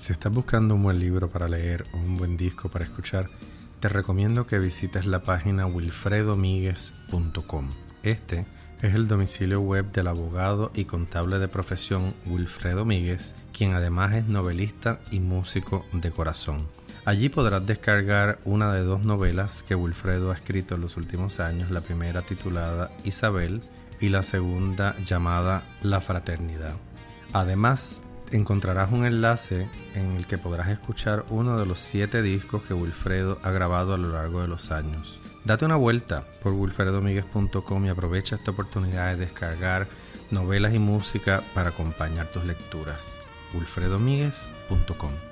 Si estás buscando un buen libro para leer o un buen disco para escuchar, te recomiendo que visites la página wilfredomiguez.com. Este es el domicilio web del abogado y contable de profesión Wilfredo Míguez, quien además es novelista y músico de corazón. Allí podrás descargar una de dos novelas que Wilfredo ha escrito en los últimos años, la primera titulada Isabel y la segunda llamada La Fraternidad. Además, encontrarás un enlace en el que podrás escuchar uno de los siete discos que Wilfredo ha grabado a lo largo de los años. Date una vuelta por wilfredomiguez.com y aprovecha esta oportunidad de descargar novelas y música para acompañar tus lecturas. wilfredomiguez.com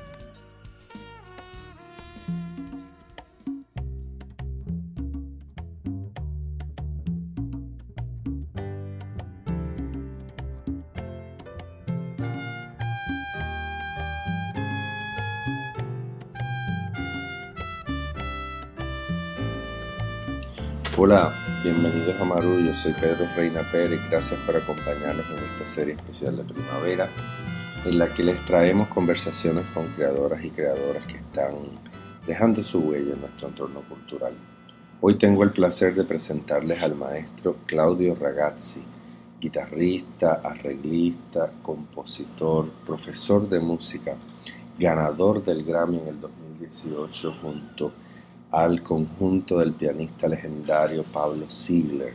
Hola, bienvenidos a Maru, yo soy Pedro Reina Pérez, gracias por acompañarnos en esta serie especial de primavera en la que les traemos conversaciones con creadoras y creadoras que están dejando su huella en nuestro entorno cultural. Hoy tengo el placer de presentarles al maestro Claudio Ragazzi, guitarrista, arreglista, compositor, profesor de música, ganador del Grammy en el 2018 junto a al conjunto del pianista legendario Pablo Ziegler.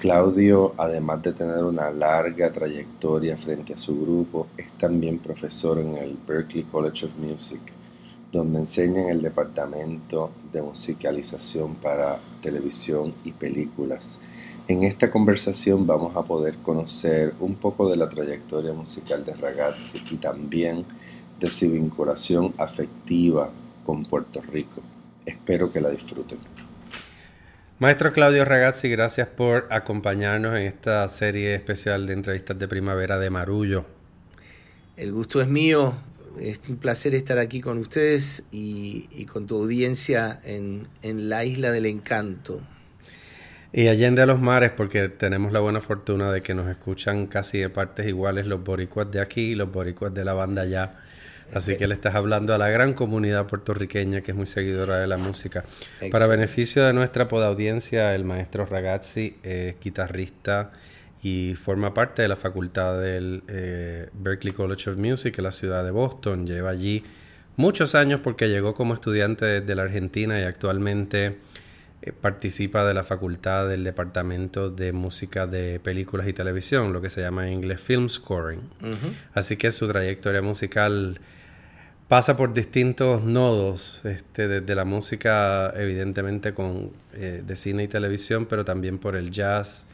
Claudio, además de tener una larga trayectoria frente a su grupo, es también profesor en el Berklee College of Music, donde enseña en el departamento de musicalización para televisión y películas. En esta conversación vamos a poder conocer un poco de la trayectoria musical de Ragazzi y también de su vinculación afectiva con Puerto Rico. Espero que la disfruten. Maestro Claudio Ragazzi, gracias por acompañarnos en esta serie especial de entrevistas de primavera de Marullo. El gusto es mío, es un placer estar aquí con ustedes y, con tu audiencia en, en, la isla del encanto. Y allende a los mares, porque tenemos la buena fortuna de que nos escuchan casi de partes iguales los boricuas de aquí y los boricuas de la banda allá Así que le estás hablando a la gran comunidad puertorriqueña que es muy seguidora de la música. Para beneficio de nuestra podaudiencia, el maestro Ragazzi es guitarrista y forma parte de la facultad del eh, Berklee College of Music en la ciudad de Boston. Lleva allí muchos años porque llegó como estudiante de la Argentina y actualmente participa de la facultad del Departamento de Música de Películas y Televisión, lo que se llama en inglés Film Scoring. Así que su trayectoria musical pasa por distintos nodos, este, desde la música evidentemente con, eh, de cine y televisión, pero también por el jazz,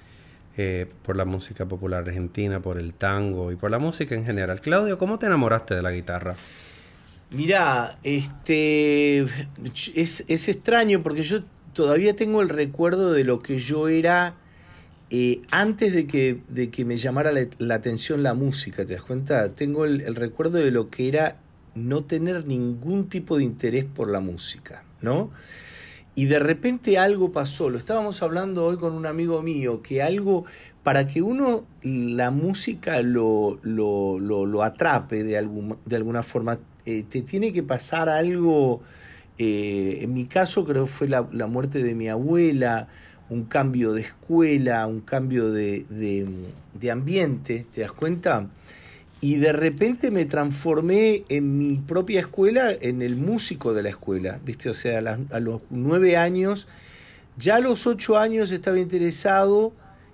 eh, por la música popular argentina, por el tango y por la música en general. Claudio, ¿cómo te enamoraste de la guitarra? Mira, este es, es, extraño porque yo todavía tengo el recuerdo de lo que yo era eh, antes de que, de que me llamara la, atención la música, ¿te das cuenta? Tengo el recuerdo de lo que era no tener ningún tipo de interés por la música, ¿no? Y de repente algo pasó, lo estábamos hablando hoy con un amigo mío, que algo, para que uno la música lo, lo, lo, atrape de, algún, de alguna forma, eh, te tiene que pasar algo, eh, en mi caso creo que fue la, muerte de mi abuela, un cambio de escuela, un cambio de, de, ambiente, ¿te das cuenta? y de repente me transformé en mi propia escuela en el músico de la escuela, ¿viste? O sea, a, los nueve años, ya a los ocho años estaba interesado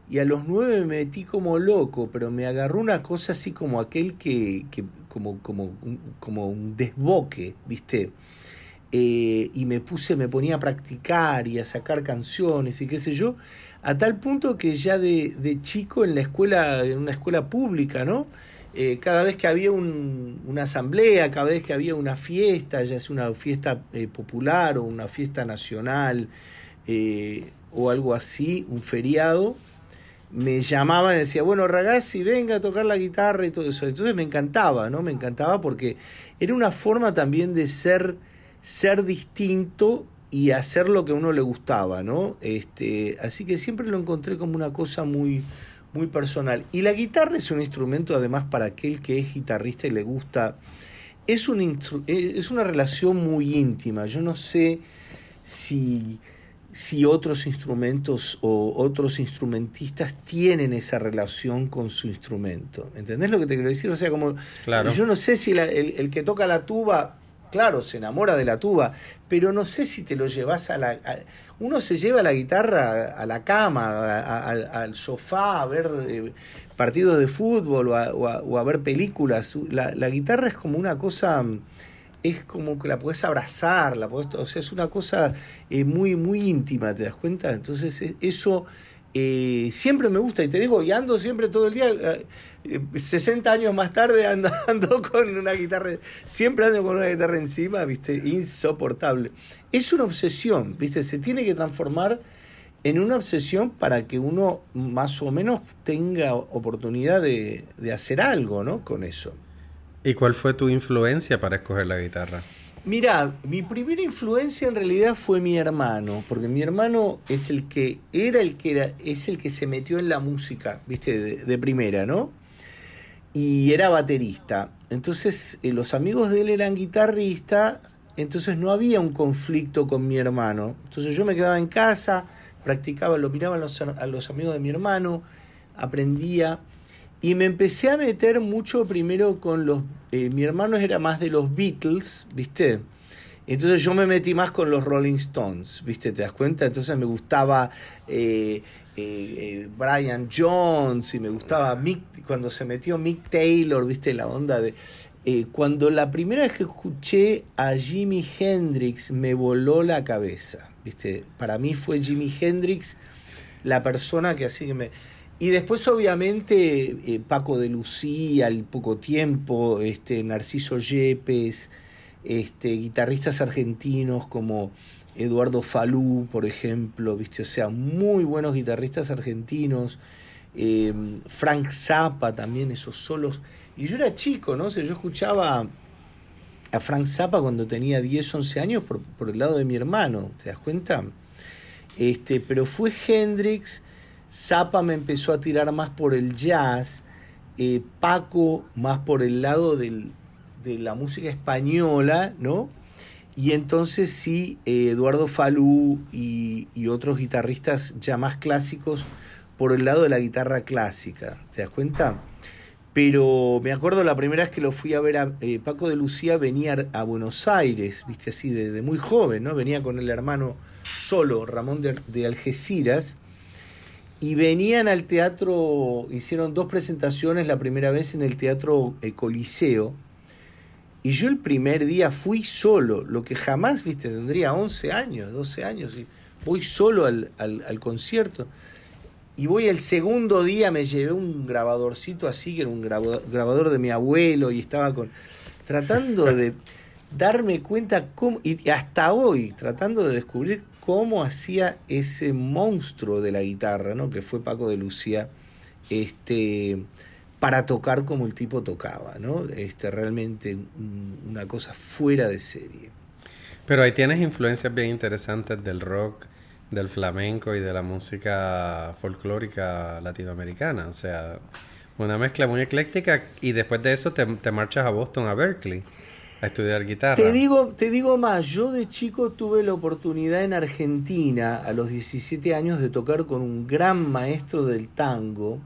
y a los nueve me metí como loco, pero me agarró una cosa así como aquel que, que como, como, como un desboque, ¿viste? Eh, y me puse, me ponía a practicar y a sacar canciones y qué sé yo, a tal punto que ya de, chico en la escuela, en una escuela pública, ¿no? Eh, cada vez que había una asamblea, cada vez que había una fiesta, ya sea una fiesta eh, popular o una fiesta nacional o algo así, un feriado, me llamaban y decía, bueno, ragazzi, venga a tocar la guitarra y todo eso. Entonces me encantaba, ¿no? Me encantaba porque era una forma también de ser, ser distinto y hacer lo que a uno le gustaba, ¿no? Este, así que siempre lo encontré como una cosa muy, muy personal. Y la guitarra es un instrumento además para aquel que es guitarrista y le gusta es, un eh, es una relación muy íntima. Yo no sé si, si otros instrumentos o otros instrumentistas tienen esa relación con su instrumento. ¿Entendés lo que te quiero decir? O sea, como claro. yo no sé si el, el, que toca la tuba, claro, se enamora de la tuba, pero no sé si te lo llevas a la... uno se lleva la guitarra a la cama, al sofá, a ver eh, partidos de fútbol o a, ver películas. La, guitarra es como una cosa, es como que la puedes abrazar, la o sea, es una cosa eh, muy, muy íntima, ¿te das cuenta? Entonces e, eso eh, siempre me gusta y te digo, y ando siempre todo el día, 60 eh, años más tarde ando, ando, con una guitarra, siempre ando con una guitarra encima, ¿viste? Insoportable. Es una obsesión, ¿viste? Se tiene que transformar en una obsesión para que uno más o menos tenga oportunidad de, hacer algo, ¿no? Con eso. ¿Y cuál fue tu influencia para escoger la guitarra? Mira, mi primera influencia en realidad fue mi hermano, porque mi hermano es el que era el que era, es el que se metió en la música, viste, de, primera, ¿no? Y era baterista. Entonces, eh, los amigos de él eran guitarristas, entonces no había un conflicto con mi hermano. Entonces yo me quedaba en casa, practicaba, lo miraba a los, a los amigos de mi hermano, aprendía y me empecé a meter mucho primero con los... Eh, mi hermano era más de los Beatles, ¿viste? Entonces yo me metí más con los Rolling Stones, ¿viste? ¿Te das cuenta? Entonces me gustaba eh, eh, Brian Jones y me gustaba Mick, cuando se metió Mick Taylor, ¿viste? La onda de... cuando la primera vez que escuché a Jimi Hendrix me voló la cabeza. Para mí fue Jimi Hendrix la persona que así me... Y después obviamente eh, Paco de Lucía, al poco tiempo, este, Narciso Yepes, este, guitarristas argentinos como Eduardo Falú, por ejemplo, ¿viste? O sea, muy buenos guitarristas argentinos. Em, Frank Zappa también, esos solos. Y yo era chico, ¿no? O yo escuchaba a Frank Zappa cuando tenía 10, 11 años por, el lado de mi hermano, ¿te das cuenta? Este, pero fue Hendrix, Zappa me empezó a tirar más por el jazz, eh, Paco más por el lado de la música española, ¿no? Y entonces sí, eh, Eduardo Falú y, otros guitarristas ya más clásicos por el lado de la guitarra clásica, ¿te das cuenta? Pero me acuerdo la primera vez que lo fui a ver a eh, Paco de Lucía venía a Buenos Aires, viste así, de, muy joven, ¿no? Venía con el hermano solo, Ramón de, Algeciras, y venían al teatro, hicieron dos presentaciones, la primera vez en el Teatro eh, Coliseo, y yo el primer día fui solo, lo que jamás, viste, tendría 11 años, 12 años, y voy solo al, al, al concierto. Y voy el segundo día, me llevé un grabadorcito así, que era un grabador de mi abuelo, y estaba con tratando de darme cuenta cómo, y hasta hoy, tratando de descubrir cómo hacía ese monstruo de la guitarra, ¿no? que fue Paco de Lucía, este, para tocar como el tipo tocaba, ¿no? Este, realmente una cosa fuera de serie. Pero ahí tienes influencias bien interesantes del rock, del flamenco y de la música folclórica latinoamericana. O sea, una mezcla muy ecléctica y después de eso te, marchas a Boston, a Berkeley, a estudiar guitarra. Te digo, te digo más, yo de chico tuve la oportunidad en Argentina a los 17 años de tocar con un gran maestro del tango,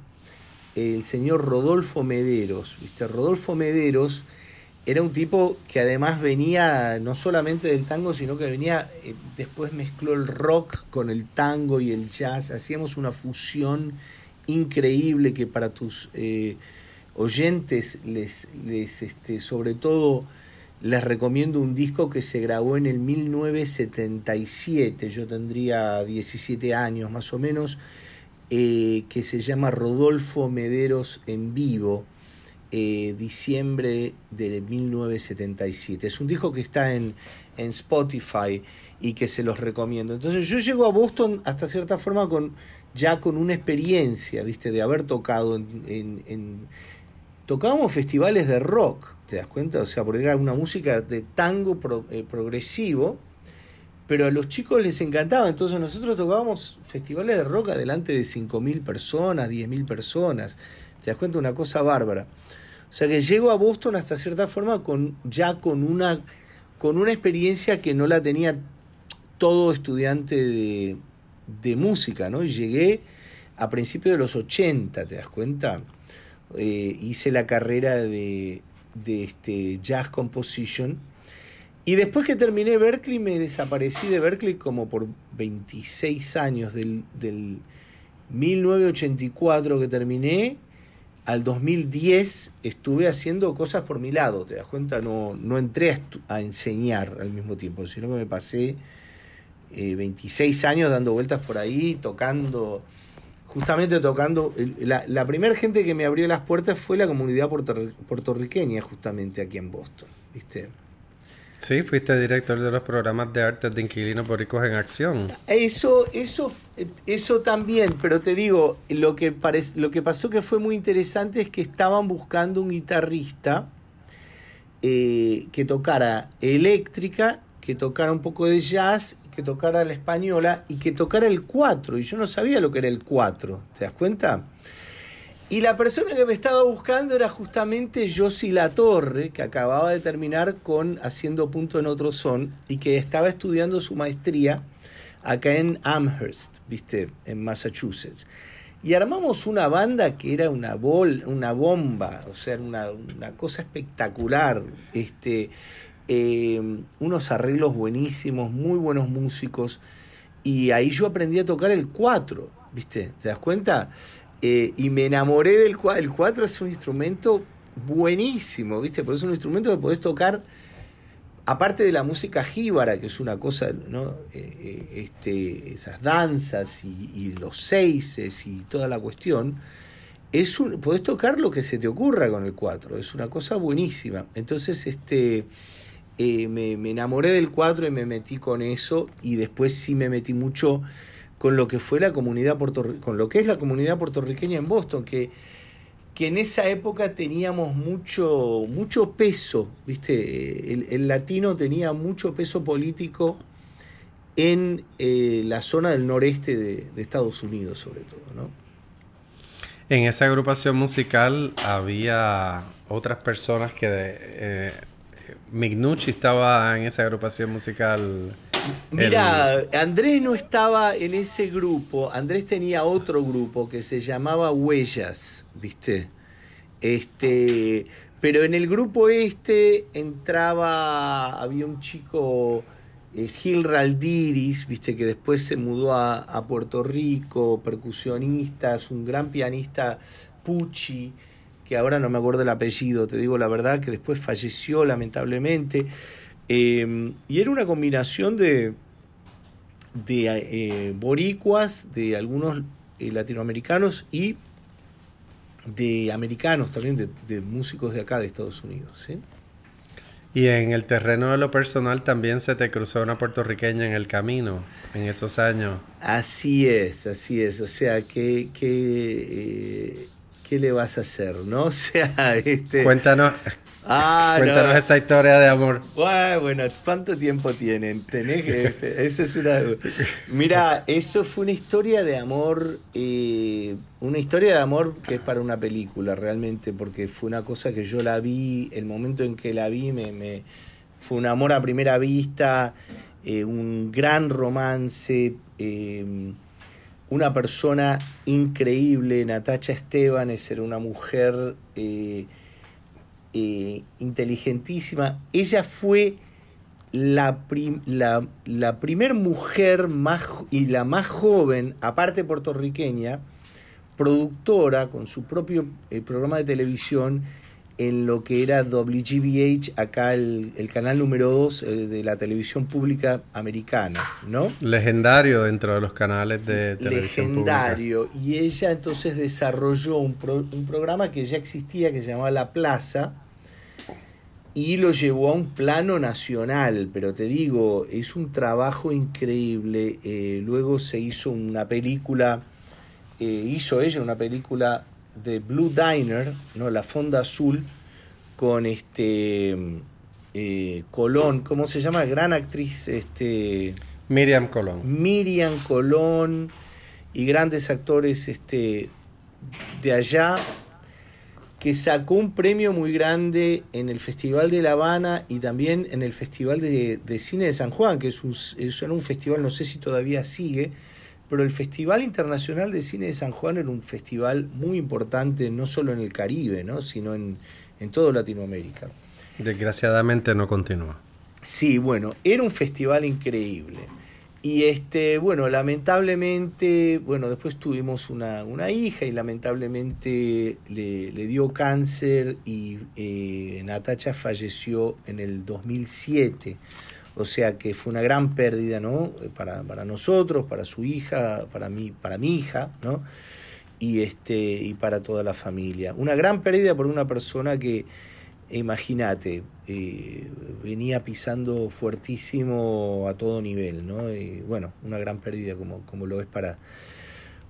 el señor Rodolfo Mederos. ¿Viste? Rodolfo Mederos era un tipo que además venía no solamente del tango, sino que venía, eh, después mezcló el rock con el tango y el jazz, hacíamos una fusión increíble que para tus eh, oyentes les, les este, sobre todo les recomiendo un disco que se grabó en el 1977, yo tendría 17 años más o menos, eh, que se llama Rodolfo Mederos en vivo eh, diciembre de 1977. Es un disco que está en, en, Spotify y que se los recomiendo. Entonces yo llego a Boston hasta cierta forma con ya con una experiencia, ¿viste? De haber tocado en... tocábamos festivales de rock, ¿te das cuenta? O sea, porque era una música de tango eh, progresivo, pero a los chicos les encantaba. Entonces nosotros tocábamos festivales de rock adelante de 5.000 personas, 10.000 personas. ¿Te das cuenta? Una cosa bárbara. O sea que llego a Boston hasta cierta forma con ya con una con una experiencia que no la tenía todo estudiante de, de música, ¿no? Y llegué a principios de los 80, ¿te das cuenta? Eh, hice la carrera de, de este jazz composition. Y después que terminé Berkeley, me desaparecí de Berkeley como por 26 años, del, del 1984 que terminé al 2010 estuve haciendo cosas por mi lado, ¿te das cuenta? No, no entré a, enseñar al mismo tiempo, sino que me pasé 26 eh, años dando vueltas por ahí, tocando, justamente tocando. La, la primera gente que me abrió las puertas fue la comunidad puertorriqueña, justamente aquí en Boston, ¿viste? Sí, fuiste director de los programas de arte de inquilinos boricos en acción. Eso, eso, eso también, pero te digo, lo que, lo que pasó que fue muy interesante es que estaban buscando un guitarrista eh, que tocara eléctrica, que tocara un poco de jazz, que tocara la española y que tocara el 4. Y yo no sabía lo que era el 4, ¿te das cuenta? Y la persona que me estaba buscando era justamente Josie La Torre, que acababa de terminar con Haciendo Punto en Otro Son y que estaba estudiando su maestría acá en Amherst, ¿viste? En Massachusetts. Y armamos una banda que era una, bol, una bomba, o sea, una, una cosa espectacular. Este, eh, unos arreglos buenísimos, muy buenos músicos. Y ahí yo aprendí a tocar el 4, ¿viste? ¿Te das cuenta? Eh, y me enamoré del 4. El 4 es un instrumento buenísimo, ¿viste? Porque es un instrumento que podés tocar, aparte de la música jíbara, que es una cosa, ¿no? Eh, eh, este, esas danzas y, los seises y toda la cuestión, es un, podés tocar lo que se te ocurra con el 4, es una cosa buenísima. Entonces, este. me, me enamoré del 4 y me metí con eso y después sí me metí mucho con lo que fue la comunidad con lo que es la comunidad puertorriqueña en Boston, que, que en esa época teníamos mucho, mucho peso, ¿viste? El, latino tenía mucho peso político en eh, la zona del noreste de, Estados Unidos, sobre todo, ¿no? En esa agrupación musical había otras personas que eh, Mignucci estaba en esa agrupación musical. Mira, Andrés no estaba en ese grupo. Andrés tenía otro grupo que se llamaba Huellas, ¿viste? Este, pero en el grupo este entraba, había un chico, eh, Gil Raldiris, ¿viste? Que después se mudó a, a Puerto Rico, percusionista, es un gran pianista, Pucci que ahora no me acuerdo el apellido, te digo la verdad, que después falleció lamentablemente. Eh, y era una combinación de, de eh, boricuas, de algunos eh, latinoamericanos y de americanos también, de, músicos de acá de Estados Unidos. Y en el terreno de lo personal también se te cruzó una puertorriqueña en el camino en esos años. Así es, así es. O sea, que, que ¿qué le vas a hacer? ¿No? O sea, este. Cuéntanos. Ah, cuéntanos esa historia de amor. Bueno, ¿cuánto tiempo tienen? Tenés que. Este, eso es una. Mira, eso fue una historia de amor. Eh, una historia de amor que es para una película, realmente, porque fue una cosa que yo la vi, el momento en que la vi, me, me fue un amor a primera vista, eh, un gran romance. Eh, una persona increíble, Natacha Estebanes era una mujer eh, eh, inteligentísima. Ella fue la, la, la mujer más, y la más joven, aparte puertorriqueña, productora con su propio eh, programa de televisión en lo que era WGBH, acá el, canal número 2 eh, de la televisión pública americana, ¿no? Legendario dentro de los canales de televisión Legendario. Y ella entonces desarrolló un, un programa que ya existía, que se llamaba La Plaza, y lo llevó a un plano nacional, pero te digo, es un trabajo increíble. Eh, luego se hizo una película, eh, hizo ella una película de Blue Diner, ¿no? La Fonda Azul, con este eh, Colón, ¿cómo se llama? Gran actriz, este. Miriam Colón. Miriam Colón y grandes actores este, de allá. que sacó un premio muy grande en el Festival de La Habana y también en el Festival de, Cine de San Juan, que es un, es un festival, no sé si todavía sigue, pero el Festival Internacional de Cine de San Juan era un festival muy importante, no solo en el Caribe, ¿no? sino en, en toda Latinoamérica. Desgraciadamente no continúa. Sí, bueno, era un festival increíble. Y este, bueno, lamentablemente, bueno, después tuvimos una, una hija y lamentablemente le, le dio cáncer y eh, Natacha falleció en el 2007. O sea que fue una gran pérdida, ¿no? Para, para nosotros, para su hija, para mí, para mi hija, ¿no? Y este, y para toda la familia. Una gran pérdida por una persona que, imagínate, eh, venía pisando fuertísimo a todo nivel, ¿no? Y bueno, una gran pérdida como, como lo es para,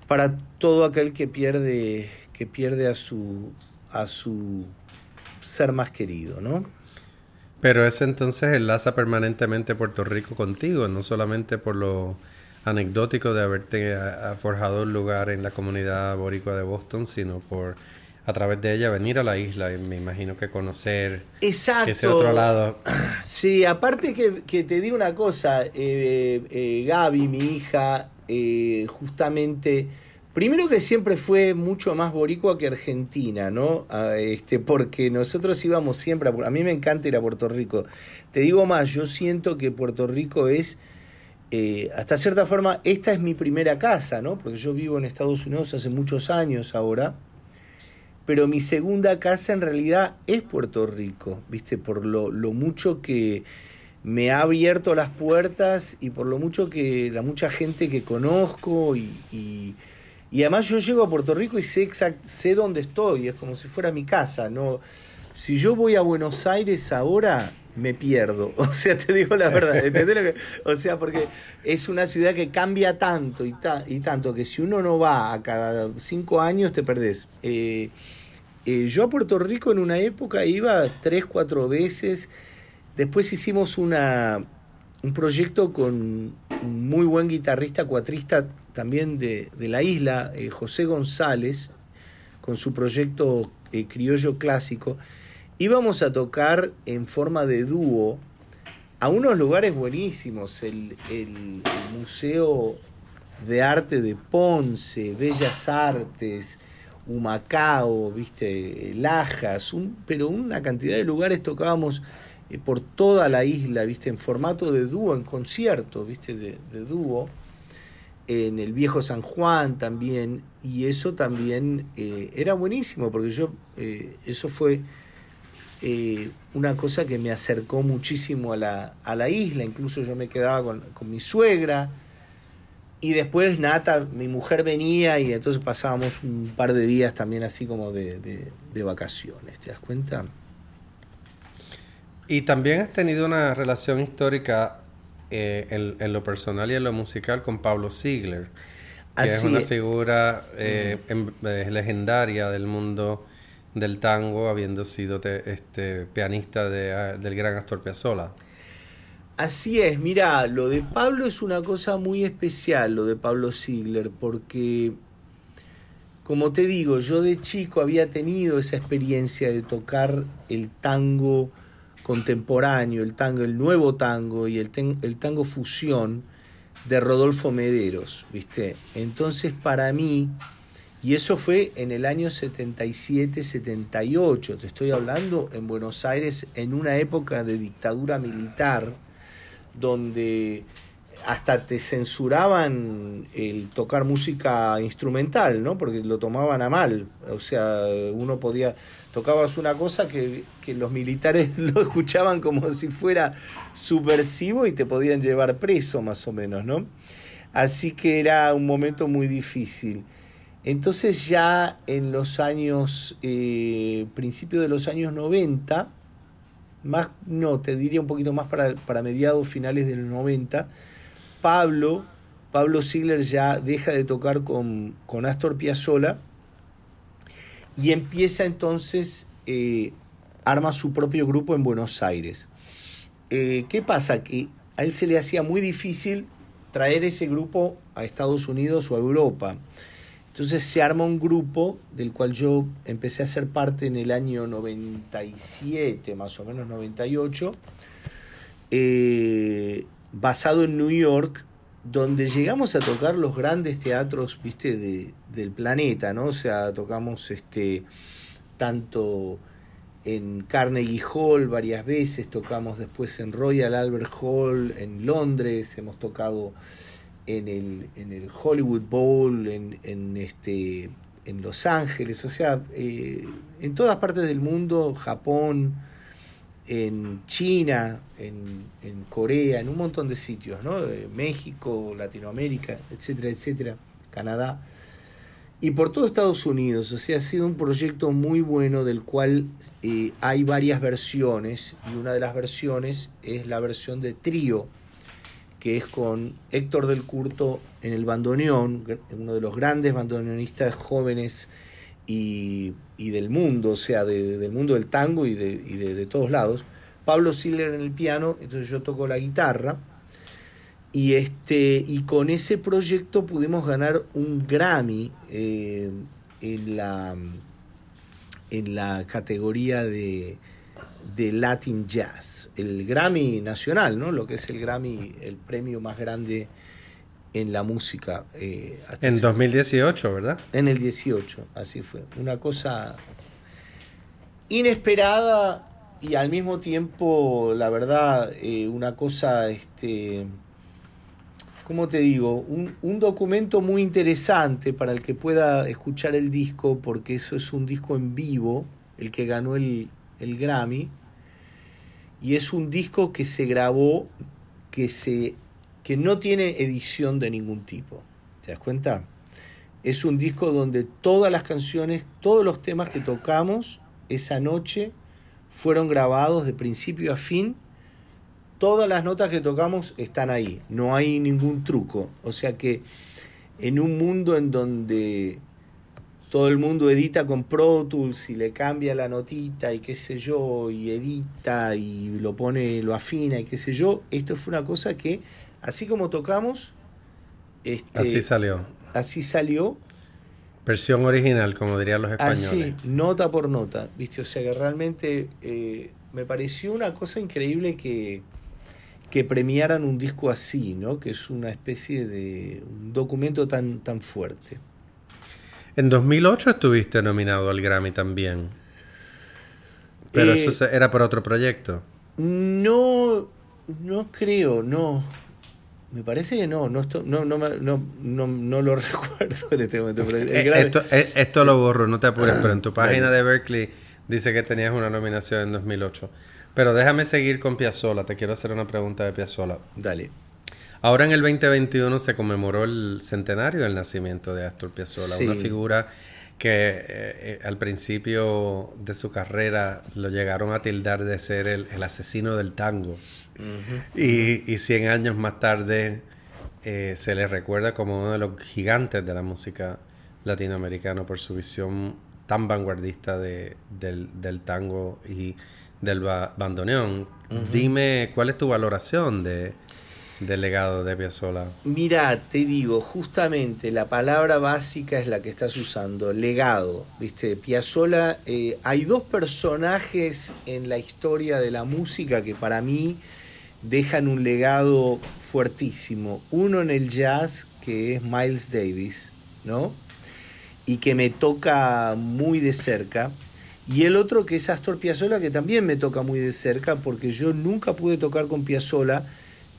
para todo aquel que pierde, que pierde a su, a su ser más querido, ¿no? Pero eso entonces enlaza permanentemente Puerto Rico contigo, no solamente por lo anecdótico de haberte forjado un lugar en la comunidad boricua de Boston, sino por a través de ella venir a la isla y me imagino que conocer ese otro lado. Sí, aparte que, te digo una cosa, eh, eh, Gaby, mi hija, eh, justamente, primero que siempre fue mucho más boricua que argentina, ¿no? este, porque nosotros íbamos siempre, a, mí me encanta ir a Puerto Rico. Te digo más, yo siento que Puerto Rico es... hasta cierta forma, esta es mi primera casa, ¿no? Porque yo vivo en Estados Unidos hace muchos años ahora pero mi segunda casa en realidad es Puerto Rico, ¿viste? Por lo, mucho que me ha abierto las puertas y por lo mucho que la mucha gente que conozco y, además yo llego a Puerto Rico y sé, exact, sé dónde estoy, es como si fuera mi casa, ¿no? Si yo voy a Buenos Aires ahora, me pierdo. O sea, te digo la verdad. O sea, porque es una ciudad que cambia tanto y, y tanto que si uno no va a cada cinco años te perdés. Eh, eh, yo a Puerto Rico en una época iba tres, cuatro veces. Después hicimos una, un proyecto con un muy buen guitarrista, cuatrista también de, la isla, eh, José González, con su proyecto eh, Criollo Clásico. Íbamos a tocar en forma de dúo a unos lugares buenísimos, el, el Museo de Arte de Ponce, Bellas Artes, Humacao, viste, Lajas, un, pero una cantidad de lugares tocábamos eh, por toda la isla, viste, en formato de dúo, en concierto, viste, de, dúo, en el viejo San Juan también, y eso también eh, era buenísimo, porque yo, eh, eso fue una cosa que me acercó muchísimo a la, a la isla, incluso yo me quedaba con, con mi suegra, y después Nata, mi mujer venía y entonces pasábamos un par de días también así como de, vacaciones, ¿te das cuenta? Y también has tenido una relación histórica eh, en, lo personal y en lo musical con Pablo Ziegler, que es una figura eh, em, legendaria del mundo del tango, habiendo sido este, pianista de, del gran Astor Piazzolla. Así es, mira, lo de Pablo es una cosa muy especial, lo de Pablo Ziegler, porque, como te digo, yo de chico había tenido esa experiencia de tocar el tango contemporáneo, el tango, el nuevo tango y el, el tango fusión de Rodolfo Mederos, ¿viste? Entonces, para mí, y eso fue en el año 77-78, te estoy hablando en Buenos Aires en una época de dictadura militar, donde hasta te censuraban el tocar música instrumental, ¿no? Porque lo tomaban a mal. O sea, uno podía. Tocabas una cosa que, que los militares lo escuchaban como si fuera subversivo y te podían llevar preso, más o menos, ¿no? Así que era un momento muy difícil. Entonces, ya en los años. Eh, principio de los años 90 más, no, te diría un poquito más para, para mediados finales del 90, Pablo, Pablo Ziegler ya deja de tocar con, con Astor Piazzolla y empieza entonces, eh, arma su propio grupo en Buenos Aires. Eh, ¿Qué pasa? Que a él se le hacía muy difícil traer ese grupo a Estados Unidos o a Europa. Entonces se arma un grupo del cual yo empecé a ser parte en el año 97, más o menos 98, eh, basado en New York, donde llegamos a tocar los grandes teatros, viste, de, del planeta, ¿no? O sea, tocamos este tanto en Carnegie Hall varias veces, tocamos después en Royal Albert Hall en Londres, hemos tocado en el, en el Hollywood Bowl, en, en, este, en Los Ángeles, o sea, eh, en todas partes del mundo, Japón, en China, en, en, Corea, en un montón de sitios, ¿no? Eh, México, Latinoamérica, etcétera, etcétera, Canadá. Y por todo Estados Unidos, o sea, ha sido un proyecto muy bueno del cual eh, hay varias versiones y una de las versiones es la versión de trío, que es con Héctor del Curto en el bandoneón, uno de los grandes bandoneonistas jóvenes y, del mundo, o sea, de, del mundo del tango y, de, todos lados. Pablo Siller en el piano, entonces yo toco la guitarra. Y, este, y con ese proyecto pudimos ganar un Grammy eh, en, la, en la categoría de, de Latin Jazz, el Grammy nacional, ¿no? Lo que es el Grammy, el premio más grande en la música. Eh, en 2018, ¿verdad? En el 18, así fue. Una cosa inesperada y al mismo tiempo, la verdad, eh, una cosa, este, ¿cómo te digo? Un, un, documento muy interesante para el que pueda escuchar el disco, porque eso es un disco en vivo, el que ganó el, el Grammy y es un disco que se grabó que se que no tiene edición de ningún tipo. ¿Te das cuenta? Es un disco donde todas las canciones, todos los temas que tocamos esa noche fueron grabados de principio a fin. Todas las notas que tocamos están ahí, no hay ningún truco. O sea que en un mundo en donde todo el mundo edita con Pro Tools y le cambia la notita y qué sé yo, y edita y lo pone, lo afina y qué sé yo. Esto fue una cosa que, así como tocamos, este, así salió. Así salió. Versión original, como dirían los españoles. Así, nota por nota, ¿viste? O sea que realmente eh, me pareció una cosa increíble que, que premiaran un disco así, ¿no? Que es una especie de un documento tan, tan fuerte. En 2008 estuviste nominado al Grammy también. Pero eh, eso era por otro proyecto. No, no creo, no. Me parece que no, no, no, no, no, no, lo recuerdo en este momento. Eh, esto, eh, esto lo borro, no te apures, pero en tu página de Berkeley dice que tenías una nominación en 2008. Pero déjame seguir con Piazzolla, te quiero hacer una pregunta de Piazzolla. Dale. Ahora en el 2021 se conmemoró el centenario del nacimiento de Astor Piazzolla, una figura que eh, eh, al principio de su carrera lo llegaron a tildar de ser el, el asesino del tango. Y, y 100 años más tarde eh, se le recuerda como uno de los gigantes de la música latinoamericana por su visión tan vanguardista de, del, del tango y del bandoneón. Dime, ¿cuál es tu valoración de, del legado de Piazzolla? Mira, te digo, justamente la palabra básica es la que estás usando, legado. ¿Viste? Piazzolla, eh, hay dos personajes en la historia de la música que para mí dejan un legado fuertísimo. Uno en el jazz, que es Miles Davis, ¿no? Y que me toca muy de cerca. Y el otro que es Astor Piazzolla, que también me toca muy de cerca, porque yo nunca pude tocar con Piazzolla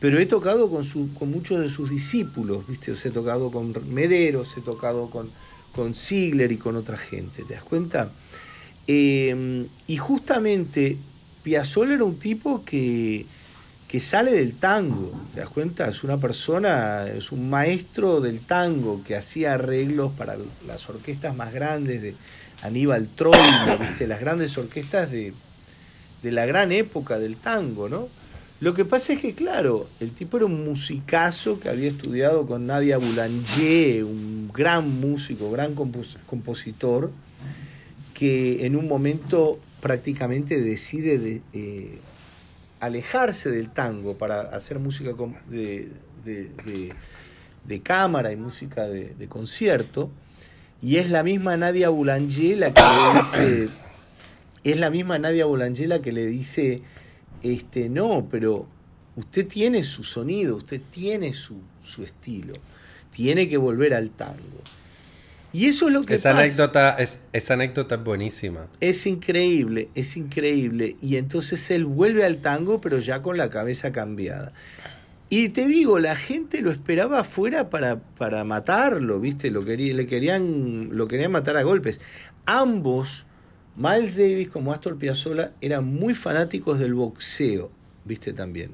pero he tocado con, su, con muchos de sus discípulos, ¿viste? he tocado con Mederos, he tocado con, con Ziegler y con otra gente, ¿te das cuenta? Eh, y justamente Piazzolla era un tipo que, que sale del tango, ¿te das cuenta? Es una persona, es un maestro del tango que hacía arreglos para las orquestas más grandes de Aníbal Troilo, ¿viste? Las grandes orquestas de, de la gran época del tango, ¿no? Lo que pasa es que, claro, el tipo era un musicazo que había estudiado con Nadia Boulanger, un gran músico, gran compositor, que en un momento prácticamente decide de, eh, alejarse del tango para hacer música de, de cámara y música de, concierto. Y es la misma Nadia Boulanger la que le dice, es la misma Nadia Boulanger la que le dice, este, no, pero usted tiene su sonido, usted tiene su, su estilo, tiene que volver al tango. Y eso es lo que esa Anécdota es, esa anécdota es buenísima. Es increíble, es increíble. Y entonces él vuelve al tango, pero ya con la cabeza cambiada. Y te digo, la gente lo esperaba afuera para, para matarlo, ¿viste? Lo quería, le querían, lo querían matar a golpes. Ambos, Miles Davis como Astor Piazzolla, eran muy fanáticos del boxeo, ¿viste? También.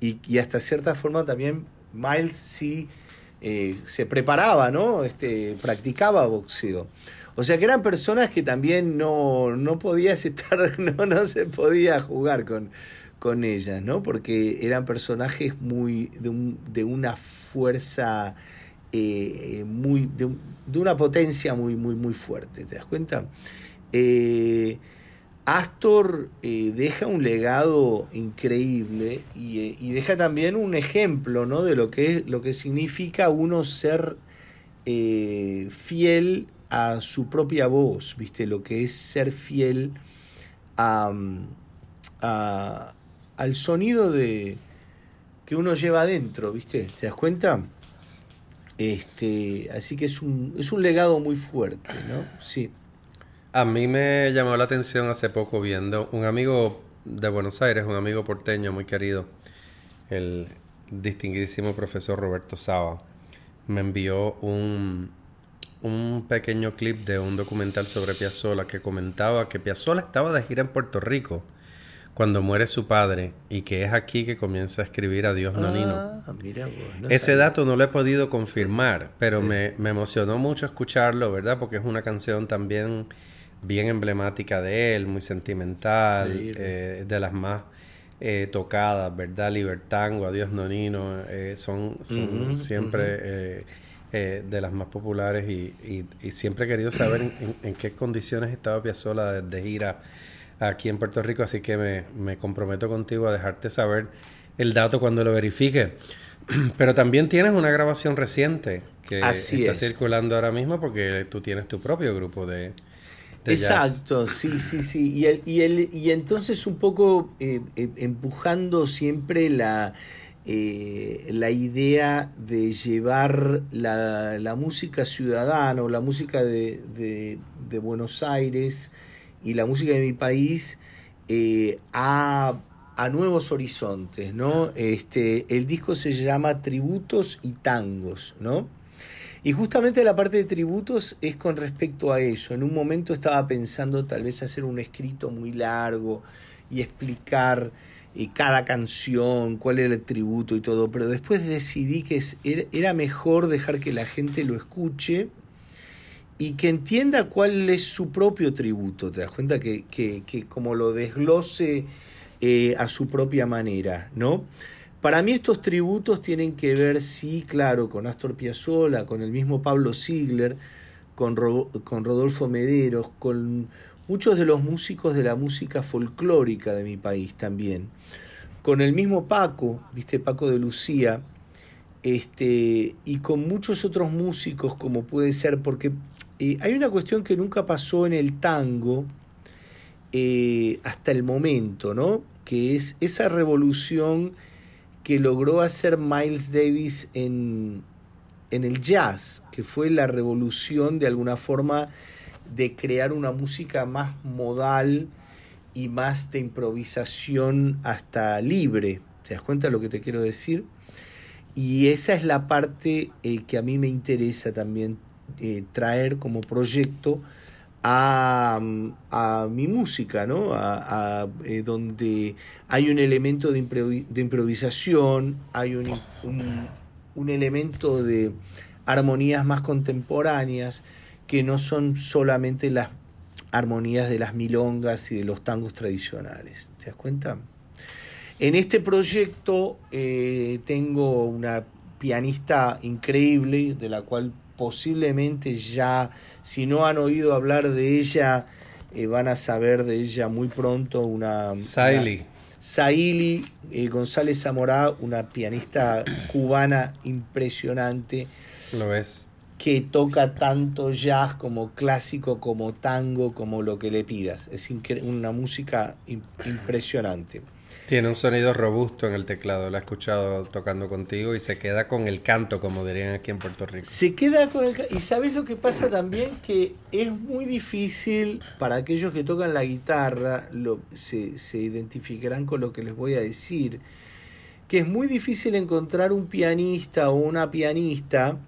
Y, y hasta cierta forma también Miles sí eh, se preparaba, ¿no? Este, practicaba boxeo. O sea que eran personas que también no, no podías estar, no, no se podía jugar con, con ellas, ¿no? Porque eran personajes muy de, un, de una fuerza eh, muy de, una potencia muy muy muy fuerte, ¿te das cuenta? Eh, Astor eh, deja un legado increíble y, eh, y, deja también un ejemplo ¿no? de lo que, lo que significa uno ser eh, fiel a su propia voz, ¿viste? Lo que es ser fiel a, a, al sonido de, que uno lleva adentro, ¿viste? ¿Te das cuenta? Este, así que es un, es un legado muy fuerte, ¿no? Sí. A mí me llamó la atención hace poco viendo un amigo de Buenos Aires, un amigo porteño muy querido, el distinguidísimo profesor Roberto Saba, me envió un, un pequeño clip de un documental sobre Piazzolla que comentaba que Piazzolla estaba de gira en Puerto Rico cuando muere su padre y que es aquí que comienza a escribir Adiós Nonino. Ah, mira vos, no Ese sabía. dato no lo he podido confirmar, pero me, me emocionó mucho escucharlo, ¿verdad? Porque es una canción también bien emblemática de él, muy sentimental, Sí, eh, de las más eh, tocadas, ¿verdad? Libertango, Adiós Nonino, eh, son, son siempre eh, eh, de las más populares y, y- y siempre he querido saber en, en- en qué condiciones estaba Piazzolla de, de gira aquí en Puerto Rico, así que me, me comprometo contigo a dejarte saber el dato cuando lo verifique. Pero también tienes una grabación reciente que Así está es. circulando ahora mismo porque tú tienes tu propio grupo de, Exacto, sí, sí, sí. Y, el, y, el, y entonces un poco eh, eh, empujando siempre la, eh, la idea de llevar la, la música ciudadana o la música de, de- de Buenos Aires y la música de mi país a, a nuevos horizontes, ¿no? Este, el disco se llama Tributos y Tangos, ¿no? Y justamente la parte de tributos es con respecto a eso. En un momento estaba pensando tal vez hacer un escrito muy largo y explicar eh, cada canción, cuál era el tributo y todo, pero después decidí que era- era mejor dejar que la gente lo escuche y que entienda cuál es su propio tributo. ¿Te das cuenta? Que, que, que como lo desglose eh, a su propia manera, ¿no? Para mí estos tributos tienen que ver, sí, claro, con Astor Piazzolla, con el mismo Pablo Ziegler, con, Ro- con Rodolfo Mederos, con muchos de los músicos de la música folclórica de mi país también. Con el mismo Paco, viste, Paco de Lucía, este, y con muchos otros músicos como puede ser, porque eh, hay una cuestión que nunca pasó en el tango eh, hasta el momento, ¿no? Que es esa revolución que logró hacer Miles Davis en, en el jazz, que fue la revolución de alguna forma de crear una música más modal y más de improvisación hasta libre. ¿Te das cuenta de lo que te quiero decir? Y esa es la parte eh, que a mí me interesa también eh, traer como proyecto a, a mi música, ¿no? A, eh, donde hay un elemento de, improvi- de improvisación, hay un, un, un elemento de armonías más contemporáneas que no son solamente las armonías de las milongas y de los tangos tradicionales. ¿Te das cuenta? En este proyecto eh, tengo una pianista increíble, de la cual posiblemente ya, si no han oído hablar de ella, eh, van a saber de ella muy pronto. Una, Saili. Saili eh, González Zamorá, una pianista cubana impresionante, Lo es. que toca tanto jazz como clásico, como tango, como lo que le pidas. Es una música impresionante. Tiene un sonido robusto en el teclado, lo he escuchado tocando contigo y se queda con el canto, como dirían aquí en Puerto Rico. Se queda con el Y sabes lo que pasa también, que es muy difícil para aquellos que tocan la guitarra, se, se identificarán con lo que les voy a decir, que es muy difícil encontrar un pianista o una pianista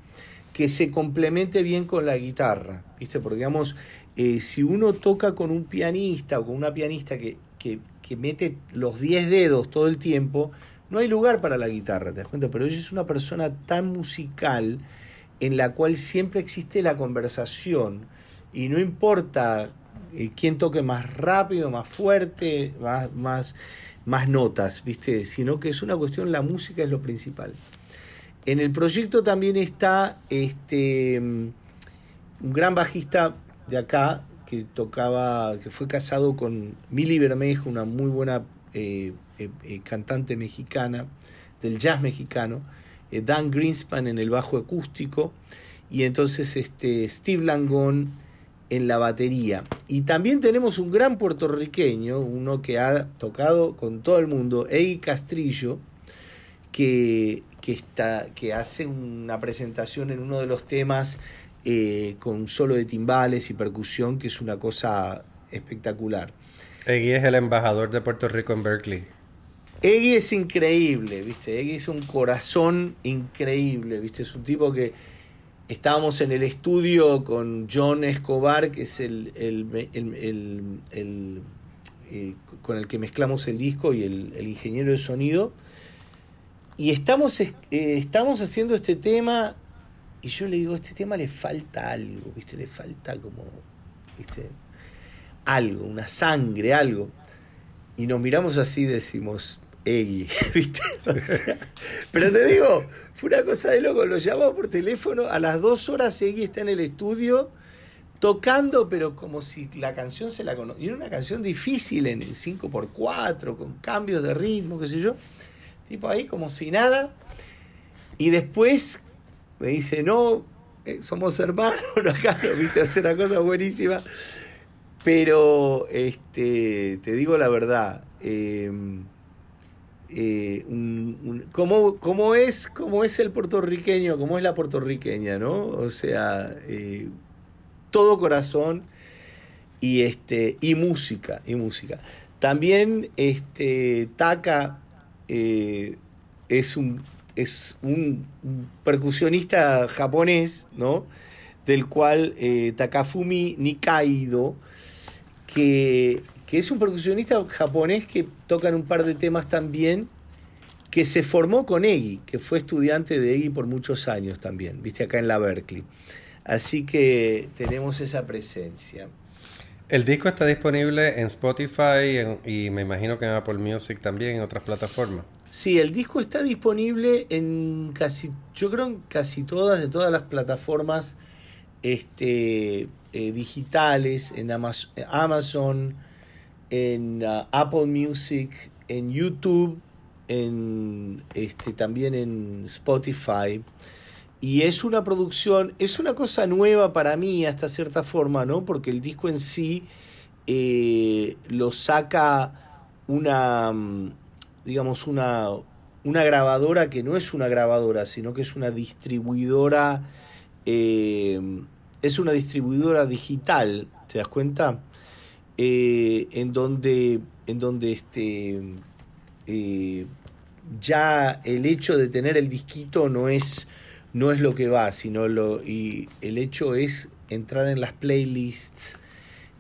que se complemente bien con la guitarra, ¿viste? Porque digamos, eh, si uno toca con un pianista o con una pianista que, mete los 10 dedos todo el tiempo, no hay lugar para la guitarra, ¿te das cuenta? Pero ella es una persona tan musical en la cual siempre existe la conversación y no importa eh, quién toque más rápido, más fuerte, más, más, más notas, ¿viste? Sino que es una cuestión, la música es lo principal. En el proyecto también está este un gran bajista de acá que tocaba, que fue casado con Mili Bermejo, una muy buena eh, eh, eh, cantante mexicana del jazz mexicano, Dan Greenspan en el bajo acústico y entonces este Steve Langón en la batería. Y también tenemos un gran puertorriqueño, uno que ha tocado con todo el mundo, Eddie Castrillo, que que, está, que hace una presentación en uno de los temas eh, con solo de timbales y percusión, que es una cosa espectacular. Eggy es el embajador de Puerto Rico en Berkeley. Eggy es increíble, ¿viste? Eggy es un corazón increíble, ¿viste? Es un tipo que estábamos en el estudio con John Escobar, que es el, el, eh, con el que mezclamos el disco y el ingeniero de sonido y estamos, eh, estamos haciendo este tema y yo le digo, este tema le falta algo, ¿viste? Le falta como, ¿viste? Algo, una sangre, algo. Y nos miramos así y decimos, ey, ¿viste? pero te digo, fue una cosa de loco, lo llamamos por teléfono, a las dos horas Eggy está en el estudio tocando, pero como si la canción se la conociera. Era una canción difícil en el 5x4, con cambios de ritmo, qué sé yo tipo ahí como si nada. Y después me dice, no, eh, somos hermanos, acá, viste, hacer una cosa buenísima. Pero, este, te digo la verdad, em, eh, ¿cómo, es, ¿cómo es el puertorriqueño, cómo es la puertorriqueña, no? O sea, eh, todo corazón y, este, y música, y música. También este, Taca eh, es, un, es un percusionista japonés, ¿no? Del cual eh, Takafumi Nikaido, que, que es un percusionista japonés que toca en un par de temas también, que se formó con Egi, que fue estudiante de Egi por muchos años también, viste, acá en la Berkeley. Así que tenemos esa presencia. El disco está disponible en Spotify y me imagino que en Apple Music también, en otras plataformas. Sí, el disco está disponible en casi, yo creo en casi todas, de todas las plataformas este, eh, digitales, en Amazon, en uh, Apple Music, en YouTube, en, este, también en Spotify. Y es una producción, es una cosa nueva para mí hasta cierta forma, ¿no? Porque el disco en sí eh, lo saca una, mm, digamos, una, una grabadora que no es una grabadora, sino que es una distribuidora, eh, es una distribuidora digital, ¿te das cuenta? Eh, en donde, en donde este, ya el hecho de tener el disquito no es no es lo que va, sino lo y el hecho es entrar en las playlists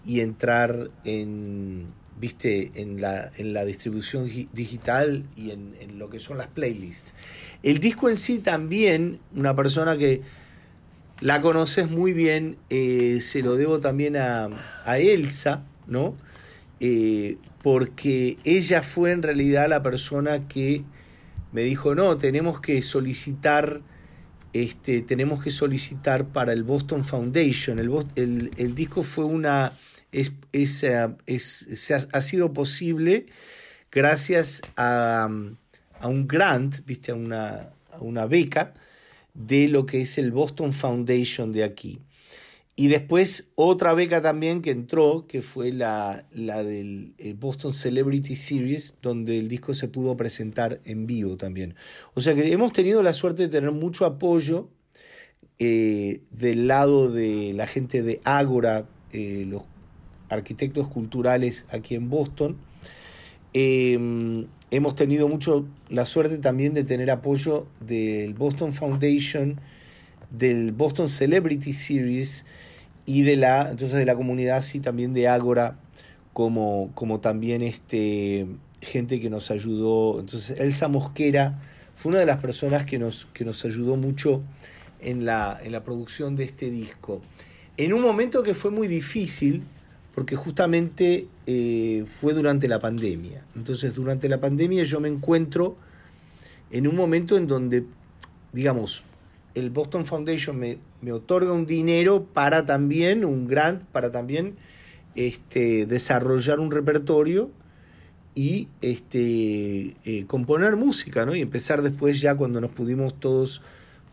y entrar en viste en la, en la distribución digital y en, lo que son las playlists. El disco en sí también, una persona que la conoces muy bien, eh, se lo debo también a, Elsa, ¿no? Eh, porque ella fue en realidad la persona que me dijo, no, tenemos que solicitar este, tenemos que solicitar para el Boston Foundation. El, disco fue una. Es, es, es, ha, sido posible gracias a, un grant, ¿viste? A una beca de lo que es el Boston Foundation de aquí. Y después otra beca también que entró, que fue la, la del Boston Celebrity Series, donde el disco se pudo presentar en vivo también. O sea que hemos tenido la suerte de tener mucho apoyo eh, del lado de la gente de Ágora, eh, los arquitectos culturales aquí en Boston. Em, hemos tenido mucho la suerte también de tener apoyo del Boston Foundation, del Boston Celebrity Series y de la, entonces de la comunidad así también de Ágora, como, como también este, gente que nos ayudó. Entonces Elsa Mosquera fue una de las personas que nos, que nos ayudó mucho en la, en la producción de este disco. En un momento que fue muy difícil, porque justamente eh, fue durante la pandemia. Entonces, durante la pandemia yo me encuentro en un momento en donde, digamos, el Boston Foundation me, me otorga un dinero para también, un grant, para también este, desarrollar un repertorio y este, eh, componer música, ¿no? Y empezar después ya cuando nos pudimos todos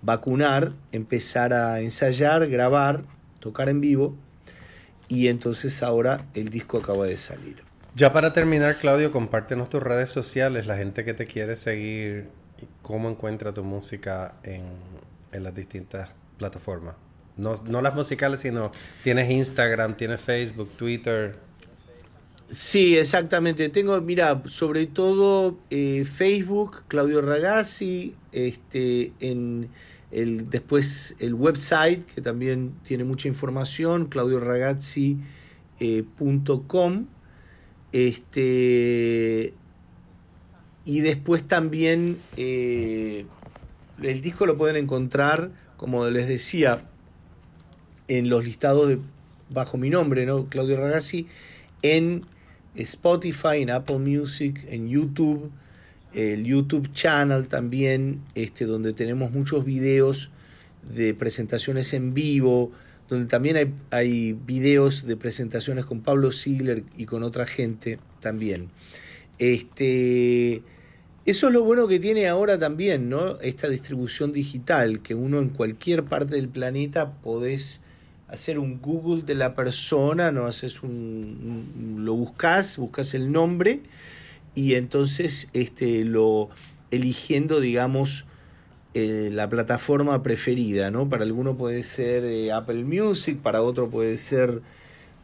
vacunar, empezar a ensayar, grabar, tocar en vivo y entonces ahora el disco acaba de salir. Ya para terminar, Claudio, compártenos tus redes sociales, la gente que te quiere seguir cómo encuentra tu música en, en las distintas plataformas. No, no las musicales, sino tienes Instagram, tienes Facebook, Twitter. Sí, exactamente. Tengo, mira, sobre todo eh, Facebook, Claudio Ragazzi, este, en el, después el website, que también tiene mucha información, claudioragazzi.com. Eh, este, y después también eh, el disco lo pueden encontrar, como les decía, en los listados de, bajo mi nombre, ¿no? Claudio Ragazzi, en Spotify, en Apple Music, en YouTube el YouTube channel también, este, donde tenemos muchos videos de presentaciones en vivo, donde también hay, hay videos de presentaciones con Pablo Ziegler y con otra gente también. Este, eso es lo bueno que tiene ahora también, ¿no? Esta distribución digital, que uno en cualquier parte del planeta podés hacer un Google de la persona, no haces un, lo buscas, buscas el nombre y entonces este, lo eligiendo, digamos, eh, la plataforma preferida, ¿no? Para alguno puede ser eh, Apple Music, para otro puede ser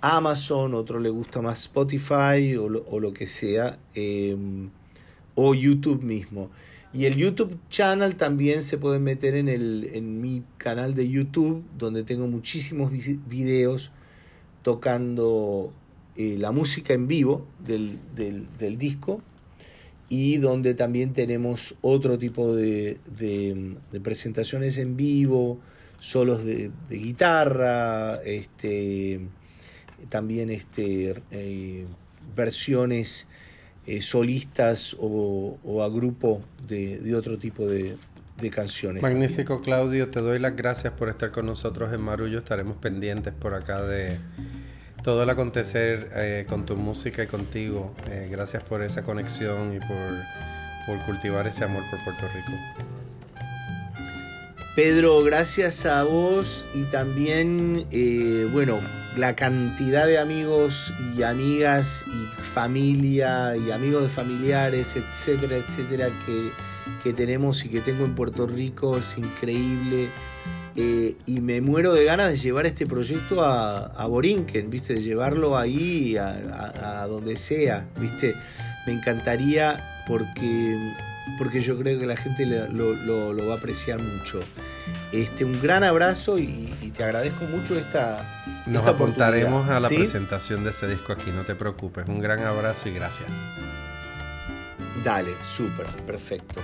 Amazon, otro le gusta más Spotify o lo, que sea, em, o YouTube mismo. Y el YouTube channel también se puede meter en, el, en mi canal de YouTube, donde tengo muchísimos videos tocando eh, la música en vivo del, del, disco y donde también tenemos otro tipo de, de, presentaciones en vivo, solos de, guitarra, este, también este, eh, versiones eh, solistas o, o, a grupo de, otro tipo de, canciones. Magnífico, Claudio. Te doy las gracias por estar con nosotros en Marullo. Estaremos pendientes por acá de todo el acontecer eh, con tu música y contigo. Eh, gracias por esa conexión y por, cultivar ese amor por Puerto Rico. Pedro, gracias a vos y también, eh, bueno, la cantidad de amigos y amigas y familia y amigos de familiares, etcétera, etcétera, que, que tenemos y que tengo en Puerto Rico es increíble. Eh, y me muero de ganas de llevar este proyecto a, a Borinquen, ¿viste? De llevarlo ahí a, donde sea, ¿viste? Me encantaría porque, porque yo creo que la gente lo, va a apreciar mucho. Este, un gran abrazo y, te agradezco mucho esta. Nos apuntaremos a la presentación de ese disco aquí, no te preocupes. Un gran abrazo y gracias. Dale, súper, perfecto.